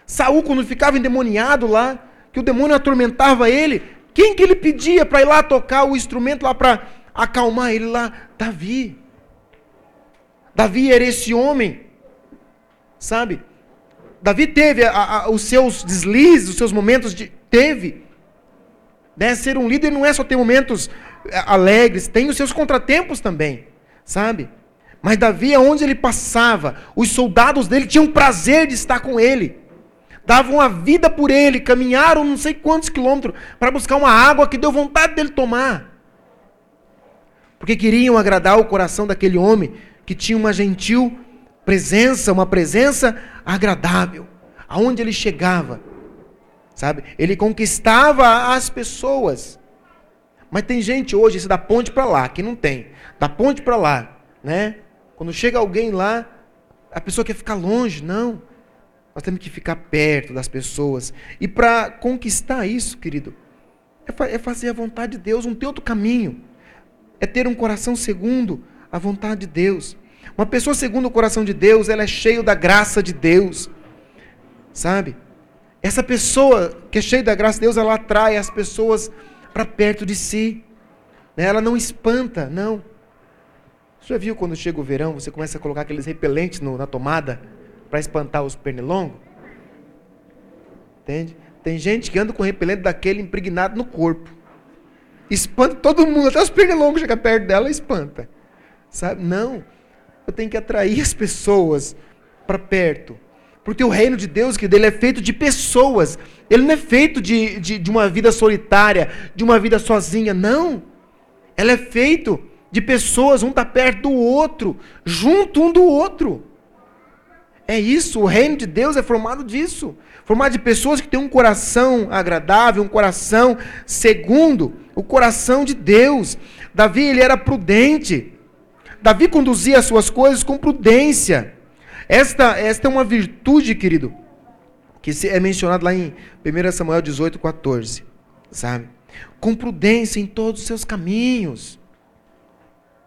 Saul, quando ficava endemoniado lá, que o demônio atormentava ele, quem que ele pedia para ir lá tocar o instrumento lá para acalmar ele lá? Davi. Davi era esse homem, sabe? Davi teve a, a, os seus deslizes, os seus momentos de. Teve. Né? Ser um líder não é só ter momentos é, alegres, tem os seus contratempos também, sabe? Mas Davi, aonde ele passava, os soldados dele tinham prazer de estar com ele. Davam a vida por ele, caminharam não sei quantos quilômetros para buscar uma água que deu vontade dele tomar. Porque queriam agradar o coração daquele homem que tinha uma gentil presença, uma presença agradável. Aonde ele chegava, sabe? Ele conquistava as pessoas. Mas tem gente hoje, isso da ponte para lá, que não tem. Da ponte para lá, né? Quando chega alguém lá, a pessoa quer ficar longe, não. Nós temos que ficar perto das pessoas. E para conquistar isso, querido, é, é fazer a vontade de Deus, não tem outro caminho é ter um coração segundo a vontade de Deus. Uma pessoa segundo o coração de Deus, ela é cheia da graça de Deus. Sabe? Essa pessoa que é cheia da graça de Deus, ela atrai as pessoas para perto de si. Né? Ela não espanta, não. Você já viu quando chega o verão, você começa a colocar aqueles repelentes no, na tomada para espantar os pernilongos? Entende? Tem gente que anda com repelente daquele impregnado no corpo. Espanta todo mundo, até os pernilongos chegam perto dela e espanta. Sabe? Não. Eu tenho que atrair as pessoas para perto. Porque o reino de Deus, que dele é feito de pessoas. Ele não é feito de, de, de uma vida solitária, de uma vida sozinha. Não. Ela é feito de pessoas, um está perto do outro, junto um do outro. É isso, o reino de Deus é formado disso. Formado de pessoas que têm um coração agradável, um coração segundo o coração de Deus. Davi, ele era prudente. Davi conduzia as suas coisas com prudência. Esta, esta é uma virtude, querido, que é mencionada lá em 1 Samuel 18, 14. Sabe? Com prudência em todos os seus caminhos.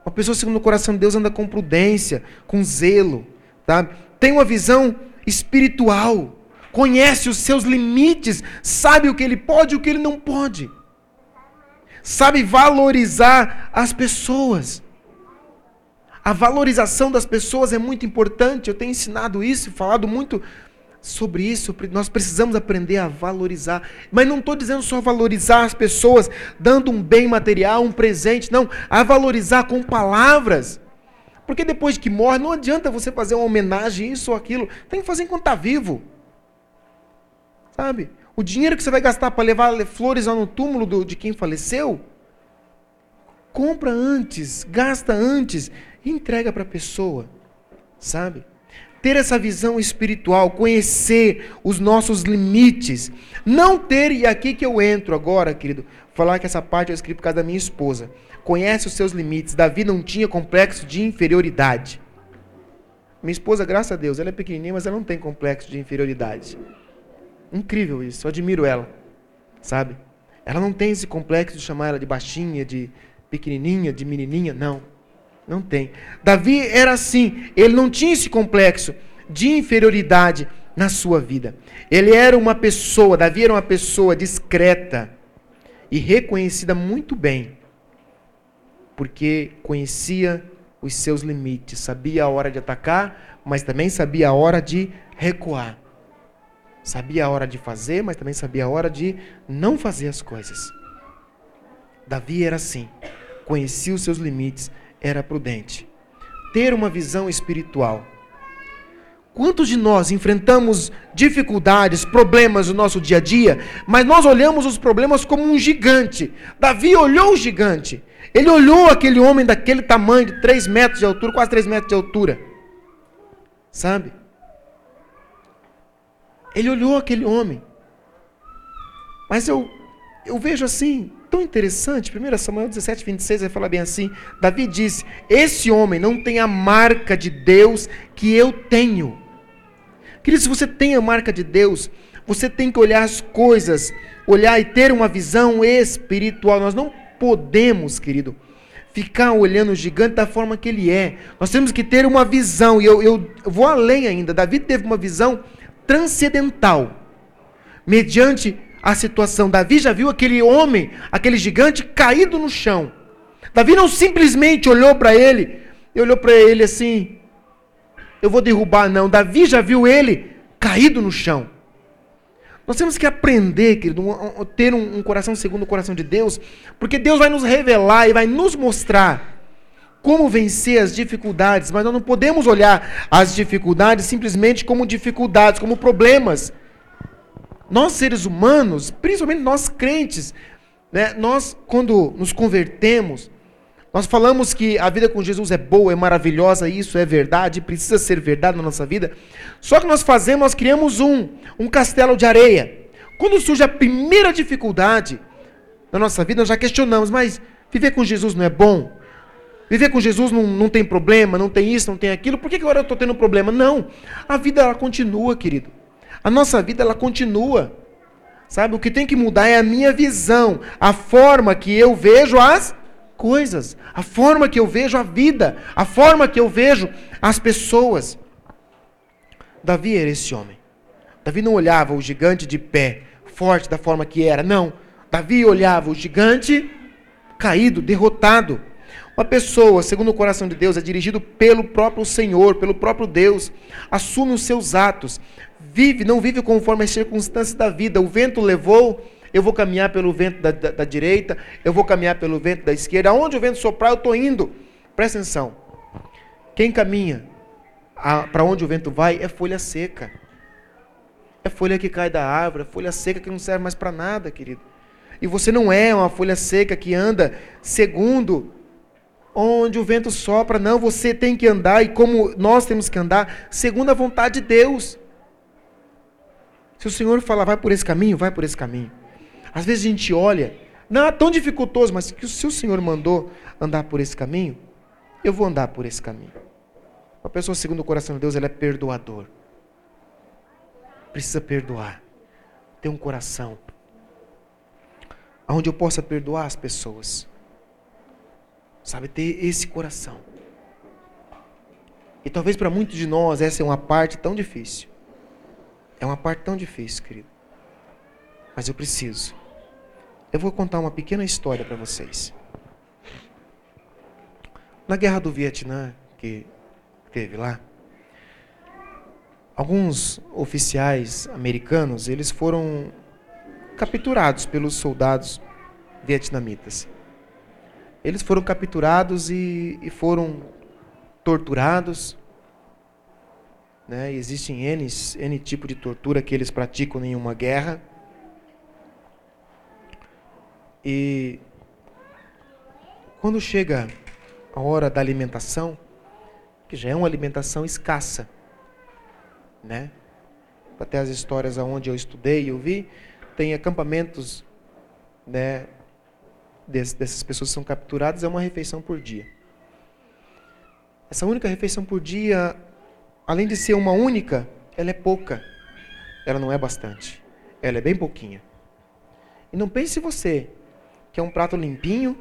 Uma pessoa segundo o coração de Deus anda com prudência, com zelo. Tá? Tem uma visão espiritual. Conhece os seus limites. Sabe o que ele pode e o que ele não pode. Sabe valorizar as pessoas. A valorização das pessoas é muito importante. Eu tenho ensinado isso, falado muito sobre isso. Nós precisamos aprender a valorizar. Mas não estou dizendo só valorizar as pessoas, dando um bem material, um presente. Não, a valorizar com palavras. Porque depois de que morre, não adianta você fazer uma homenagem, isso ou aquilo. Tem que fazer enquanto está vivo. Sabe? O dinheiro que você vai gastar para levar flores no túmulo do, de quem faleceu, compra antes, gasta antes e entrega para a pessoa, sabe? Ter essa visão espiritual, conhecer os nossos limites, não ter, e aqui que eu entro agora, querido, falar que essa parte eu escrevi por causa da minha esposa. Conhece os seus limites. Davi não tinha complexo de inferioridade. Minha esposa, graças a Deus, ela é pequenininha, mas ela não tem complexo de inferioridade. Incrível isso, eu admiro ela, sabe? Ela não tem esse complexo de chamar ela de baixinha, de pequenininha, de menininha, não. Não tem. Davi era assim, ele não tinha esse complexo de inferioridade na sua vida. Ele era uma pessoa, Davi era uma pessoa discreta e reconhecida muito bem, porque conhecia os seus limites, sabia a hora de atacar, mas também sabia a hora de recuar. Sabia a hora de fazer, mas também sabia a hora de não fazer as coisas. Davi era assim, conhecia os seus limites era prudente. Ter uma visão espiritual. Quantos de nós enfrentamos dificuldades, problemas no nosso dia a dia, mas nós olhamos os problemas como um gigante? Davi olhou o gigante. Ele olhou aquele homem daquele tamanho, de 3 metros de altura, quase 3 metros de altura. Sabe? Ele olhou aquele homem. Mas eu, eu vejo assim, tão interessante. 1 Samuel 17, 26 vai falar bem assim. Davi disse: Esse homem não tem a marca de Deus que eu tenho. Querido, se você tem a marca de Deus, você tem que olhar as coisas, olhar e ter uma visão espiritual. Nós não podemos, querido, ficar olhando o gigante da forma que ele é. Nós temos que ter uma visão, e eu, eu vou além ainda. Davi teve uma visão transcendental, mediante a situação. Davi já viu aquele homem, aquele gigante caído no chão. Davi não simplesmente olhou para ele e olhou para ele assim: Eu vou derrubar, não. Davi já viu ele caído no chão. Nós temos que aprender, querido, ter um, coração segundo o coração de Deus, porque Deus vai nos revelar e vai nos mostrar como vencer as dificuldades, mas nós não podemos olhar as dificuldades simplesmente como dificuldades, como problemas. Nós seres humanos, principalmente nós crentes, né, nós quando nos convertemos, nós falamos que a vida com Jesus é boa, é maravilhosa, isso é verdade, precisa ser verdade na nossa vida. Só que nós fazemos, nós criamos um, um castelo de areia. Quando surge a primeira dificuldade na nossa vida, nós já questionamos, mas viver com Jesus não é bom? Viver com Jesus não, não tem problema, não tem isso, não tem aquilo, por que agora eu estou tendo problema? Não, a vida ela continua, querido. A nossa vida ela continua. Sabe? O que tem que mudar é a minha visão, a forma que eu vejo as coisas, a forma que eu vejo a vida, a forma que eu vejo as pessoas. Davi era esse homem. Davi não olhava o gigante de pé, forte da forma que era. Não. Davi olhava o gigante caído, derrotado. Uma pessoa, segundo o coração de Deus, é dirigido pelo próprio Senhor, pelo próprio Deus, assume os seus atos, vive, não vive conforme as circunstâncias da vida. O vento levou, eu vou caminhar pelo vento da, da, da direita, eu vou caminhar pelo vento da esquerda. Aonde o vento soprar, eu estou indo. Presta atenção. Quem caminha para onde o vento vai é folha seca. É folha que cai da árvore, é folha seca que não serve mais para nada, querido. E você não é uma folha seca que anda segundo onde o vento sopra. Não, você tem que andar, e como nós temos que andar, segundo a vontade de Deus. Se o Senhor falar, vai por esse caminho, vai por esse caminho. Às vezes a gente olha, não é tão dificultoso, mas que se o Senhor mandou andar por esse caminho, eu vou andar por esse caminho. Uma pessoa segundo o coração de Deus, ela é perdoador. Precisa perdoar. Ter um coração onde eu possa perdoar as pessoas. Sabe, ter esse coração. E talvez para muitos de nós essa é uma parte tão difícil. É uma parte tão difícil, querido. Mas eu preciso. Eu vou contar uma pequena história para vocês. Na guerra do Vietnã, que teve lá, alguns oficiais americanos, eles foram capturados pelos soldados vietnamitas. Eles foram capturados e, e foram torturados. Né? Existem N, N tipo de tortura que eles praticam em uma guerra. E quando chega a hora da alimentação, que já é uma alimentação escassa, né? Até as histórias aonde eu estudei, eu vi, tem acampamentos, né, dessas pessoas que são capturadas é uma refeição por dia. Essa única refeição por dia, além de ser uma única, ela é pouca. Ela não é bastante. Ela é bem pouquinha. E não pense você que é um prato limpinho,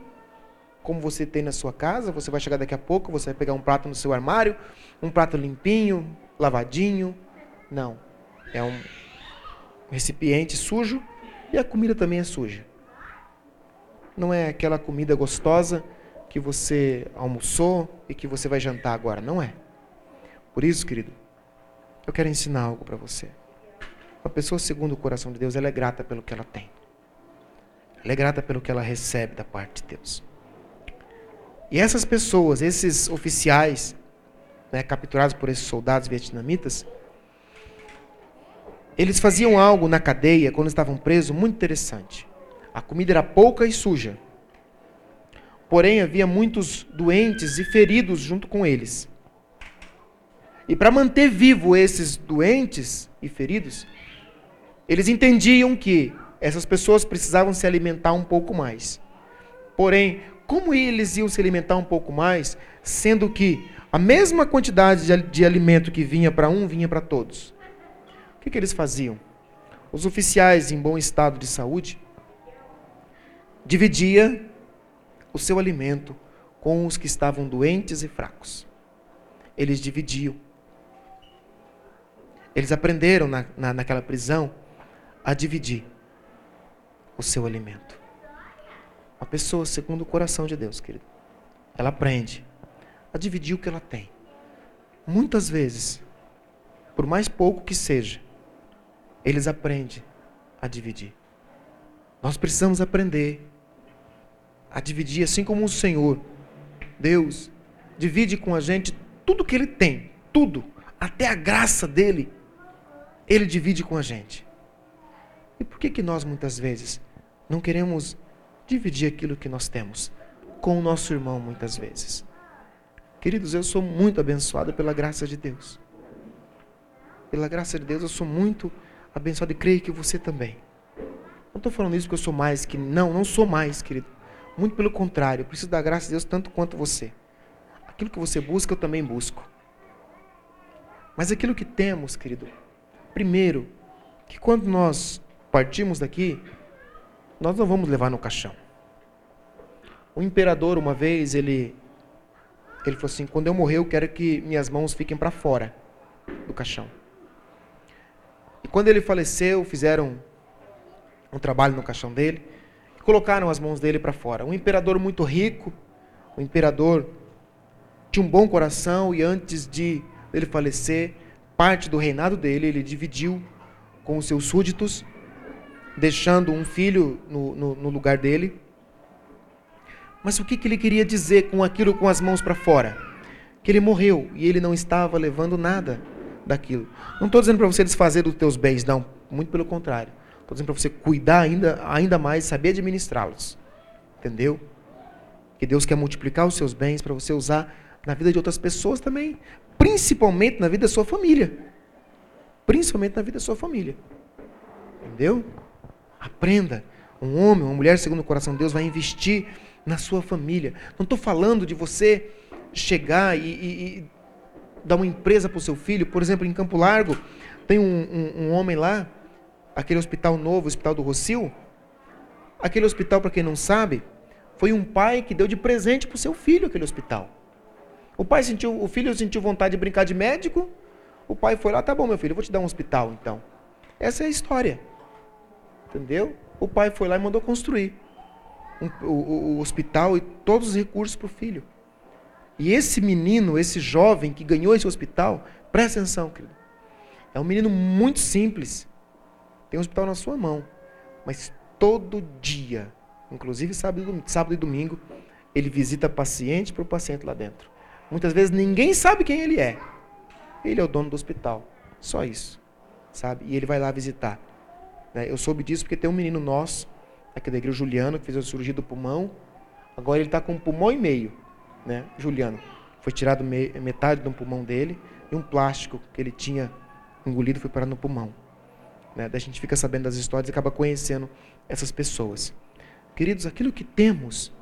como você tem na sua casa, você vai chegar daqui a pouco, você vai pegar um prato no seu armário, um prato limpinho, lavadinho. Não. É um recipiente sujo e a comida também é suja. Não é aquela comida gostosa que você almoçou e que você vai jantar agora. Não é. Por isso, querido, eu quero ensinar algo para você. Uma pessoa segundo o coração de Deus, ela é grata pelo que ela tem. Ela é grata pelo que ela recebe da parte de Deus. E essas pessoas, esses oficiais, né, capturados por esses soldados vietnamitas, eles faziam algo na cadeia, quando estavam presos, muito interessante. A comida era pouca e suja. Porém, havia muitos doentes e feridos junto com eles. E para manter vivo esses doentes e feridos, eles entendiam que essas pessoas precisavam se alimentar um pouco mais. Porém, como eles iam se alimentar um pouco mais, sendo que a mesma quantidade de, alimento que vinha para um vinha para todos? O que, que eles faziam? Os oficiais em bom estado de saúde dividia o seu alimento com os que estavam doentes e fracos. Eles dividiam. Eles aprenderam na, na, naquela prisão a dividir o seu alimento. A pessoa, segundo o coração de Deus, querido, ela aprende a dividir o que ela tem. Muitas vezes, por mais pouco que seja, eles aprendem a dividir. Nós precisamos aprender a dividir, assim como o Senhor, Deus, divide com a gente tudo que Ele tem, tudo, até a graça dele, Ele divide com a gente. E por que, que nós muitas vezes não queremos dividir aquilo que nós temos com o nosso irmão muitas vezes. Queridos, eu sou muito abençoado pela graça de Deus. Pela graça de Deus, eu sou muito abençoado e creio que você também. Não estou falando isso porque eu sou mais que. Não, não sou mais, querido. Muito pelo contrário, eu preciso da graça de Deus tanto quanto você. Aquilo que você busca, eu também busco. Mas aquilo que temos, querido, primeiro, que quando nós partimos daqui, nós não vamos levar no caixão. O imperador, uma vez, ele, ele falou assim: quando eu morrer, eu quero que minhas mãos fiquem para fora do caixão. E quando ele faleceu, fizeram um trabalho no caixão dele colocaram as mãos dele para fora. Um imperador muito rico, um imperador tinha um bom coração e antes de ele falecer, parte do reinado dele ele dividiu com os seus súditos, deixando um filho no, no, no lugar dele. Mas o que, que ele queria dizer com aquilo com as mãos para fora? Que ele morreu e ele não estava levando nada daquilo. Não estou dizendo para você desfazer dos teus bens, não. Muito pelo contrário. Estou dizendo para você cuidar ainda, ainda mais, saber administrá-los. Entendeu? Que Deus quer multiplicar os seus bens para você usar na vida de outras pessoas também. Principalmente na vida da sua família. Principalmente na vida da sua família. Entendeu? Aprenda. Um homem, uma mulher, segundo o coração de Deus, vai investir na sua família. Não estou falando de você chegar e, e, e dar uma empresa para o seu filho. Por exemplo, em Campo Largo, tem um, um, um homem lá, aquele hospital novo, o Hospital do Rocio. Aquele hospital, para quem não sabe, foi um pai que deu de presente para o seu filho aquele hospital. O pai sentiu, o filho sentiu vontade de brincar de médico. O pai foi lá, tá bom, meu filho, eu vou te dar um hospital, então. Essa é a história. Entendeu? O pai foi lá e mandou construir um, o, o, hospital e todos os recursos para o filho. E esse menino, esse jovem que ganhou esse hospital, presta atenção, querido. É um menino muito simples. Tem um hospital na sua mão. Mas todo dia, inclusive sábado, sábado e domingo, ele visita paciente para o paciente lá dentro. Muitas vezes ninguém sabe quem ele é. Ele é o dono do hospital. Só isso. Sabe? E ele vai lá visitar. Né? Eu soube disso porque tem um menino nosso, aqui da igreja, Juliano, que fez a cirurgia do pulmão. Agora ele está com um pulmão e meio. Né? Juliano. Foi tirado metade do pulmão dele e um plástico que ele tinha engolido foi parar no pulmão. Né? Daí a gente fica sabendo das histórias e acaba conhecendo essas pessoas. Queridos, aquilo que temos,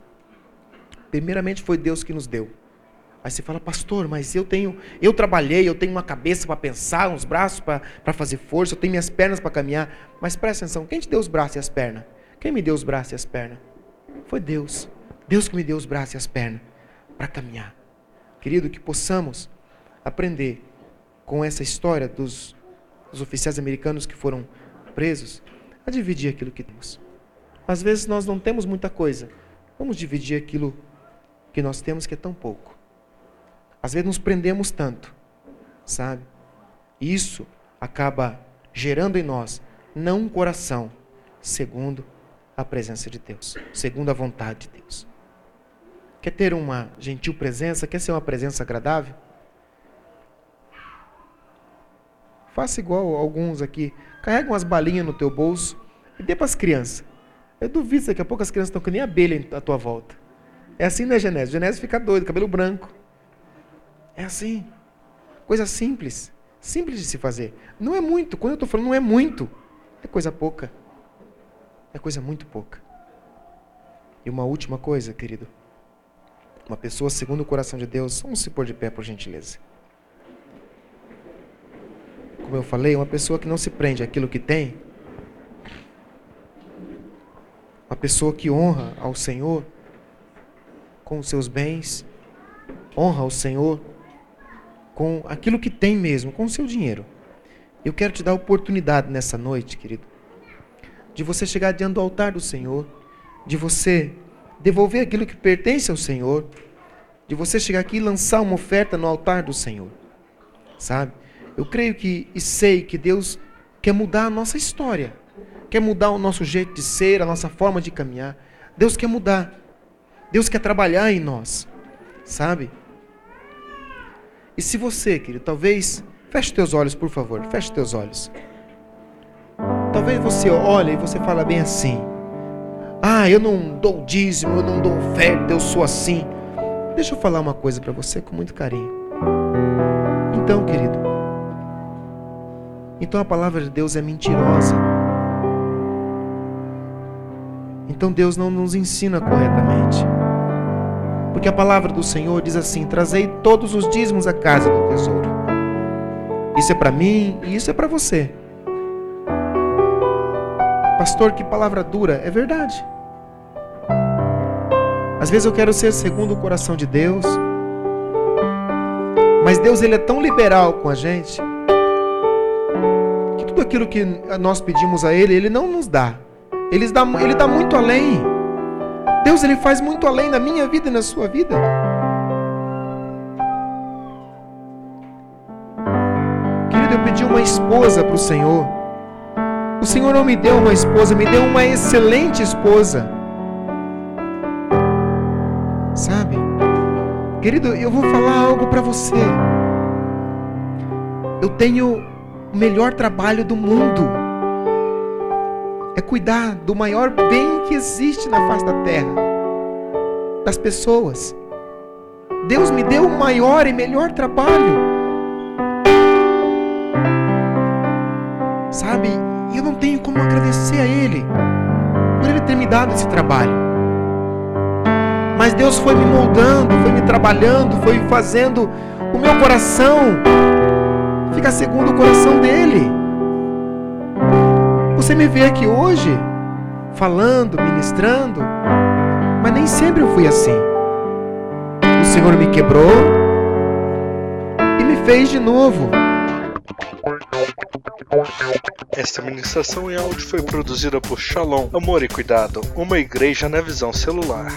primeiramente foi Deus que nos deu. Aí você fala, pastor, mas eu tenho, eu trabalhei, eu tenho uma cabeça para pensar, uns braços para fazer força, eu tenho minhas pernas para caminhar. Mas presta atenção, quem te deu os braços e as pernas? Quem me deu os braços e as pernas? Foi Deus. Deus que me deu os braços e as pernas para caminhar. Querido, que possamos aprender com essa história dos, dos oficiais americanos que foram presos a dividir aquilo que temos. Às vezes nós não temos muita coisa. Vamos dividir aquilo que nós temos que é tão pouco. Às vezes nos prendemos tanto, sabe? Isso acaba gerando em nós não um coração segundo a presença de Deus, segundo a vontade de Deus. Quer ter uma gentil presença? Quer ser uma presença agradável? Faça igual alguns aqui. Carrega umas balinhas no teu bolso e dê para as crianças. Eu duvido daqui a pouco as crianças estão que nem abelha à tua volta. É assim, né, Genésio? Genésio fica doido, cabelo branco. É assim. Coisa simples. Simples de se fazer. Não é muito. Quando eu estou falando, não é muito. É coisa pouca. É coisa muito pouca. E uma última coisa, querido. Uma pessoa segundo o coração de Deus, vamos se pôr de pé, por gentileza. Como eu falei, uma pessoa que não se prende àquilo que tem. Uma pessoa que honra ao Senhor com os seus bens, honra ao Senhor com aquilo que tem mesmo, com o seu dinheiro. Eu quero te dar a oportunidade nessa noite, querido, de você chegar diante do altar do Senhor, de você devolver aquilo que pertence ao Senhor, de você chegar aqui e lançar uma oferta no altar do Senhor. Sabe? Eu creio que e sei que Deus quer mudar a nossa história, quer mudar o nosso jeito de ser, a nossa forma de caminhar. Deus quer mudar. Deus quer trabalhar em nós. Sabe? E se você, querido, talvez. Feche teus olhos, por favor. Feche teus olhos. Talvez você olhe e você fala bem assim. Ah, eu não dou dízimo, eu não dou oferta, eu sou assim. Deixa eu falar uma coisa para você com muito carinho. Então, querido, então a palavra de Deus é mentirosa. Então Deus não nos ensina corretamente. Porque a palavra do Senhor diz assim: Trazei todos os dízimos à casa do tesouro. Isso é para mim e isso é para você. Pastor, que palavra dura. É verdade. Às vezes eu quero ser segundo o coração de Deus. Mas Deus ele é tão liberal com a gente tudo aquilo que nós pedimos a Ele, Ele não nos dá. Ele dá, ele dá muito além. Deus ele faz muito além na minha vida e na sua vida. Querido, eu pedi uma esposa para o Senhor. O Senhor não me deu uma esposa, me deu uma excelente esposa. Sabe? Querido, eu vou falar algo para você. Eu tenho o melhor trabalho do mundo. É cuidar do maior bem que existe na face da terra, das pessoas. Deus me deu o maior e melhor trabalho. Sabe? Eu não tenho como agradecer a Ele por Ele ter me dado esse trabalho. Mas Deus foi me moldando, foi me trabalhando, foi fazendo o meu coração ficar segundo o coração dele. Você me vê aqui hoje, falando, ministrando, mas nem sempre eu fui assim. O Senhor me quebrou e me fez de novo. Esta ministração em áudio foi produzida por Shalom, Amor e Cuidado, uma igreja na visão celular.